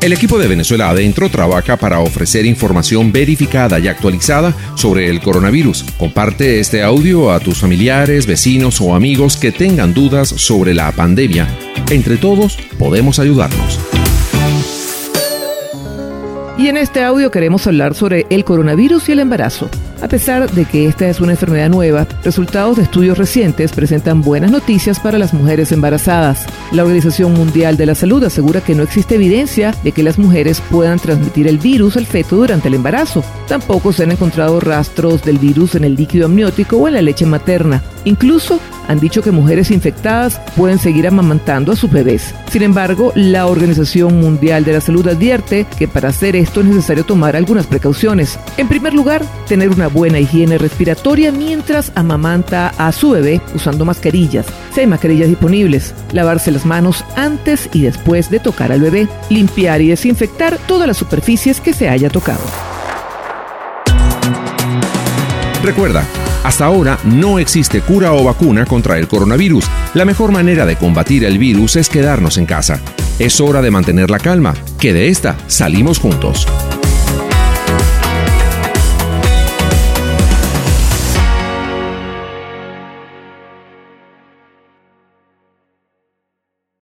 El equipo de Venezuela Adentro trabaja para ofrecer información verificada y actualizada sobre el coronavirus. Comparte este audio a tus familiares, vecinos o amigos que tengan dudas sobre la pandemia. Entre todos podemos ayudarnos. Y en este audio queremos hablar sobre el coronavirus y el embarazo. A pesar de que esta es una enfermedad nueva, resultados de estudios recientes presentan buenas noticias para las mujeres embarazadas. La Organización Mundial de la Salud asegura que no existe evidencia de que las mujeres puedan transmitir el virus al feto durante el embarazo. Tampoco se han encontrado rastros del virus en el líquido amniótico o en la leche materna. Incluso han dicho que mujeres infectadas pueden seguir amamantando a sus bebés. Sin embargo, la Organización Mundial de la Salud advierte que para hacer esto es necesario tomar algunas precauciones. En primer lugar, tener una buena higiene respiratoria mientras amamanta a su bebé usando mascarillas. Si hay mascarillas disponibles, lavarse las manos antes y después de tocar al bebé, limpiar y desinfectar todas las superficies que se haya tocado. Recuerda, hasta ahora no existe cura o vacuna contra el coronavirus. La mejor manera de combatir el virus es quedarnos en casa. Es hora de mantener la calma, que de esta salimos juntos.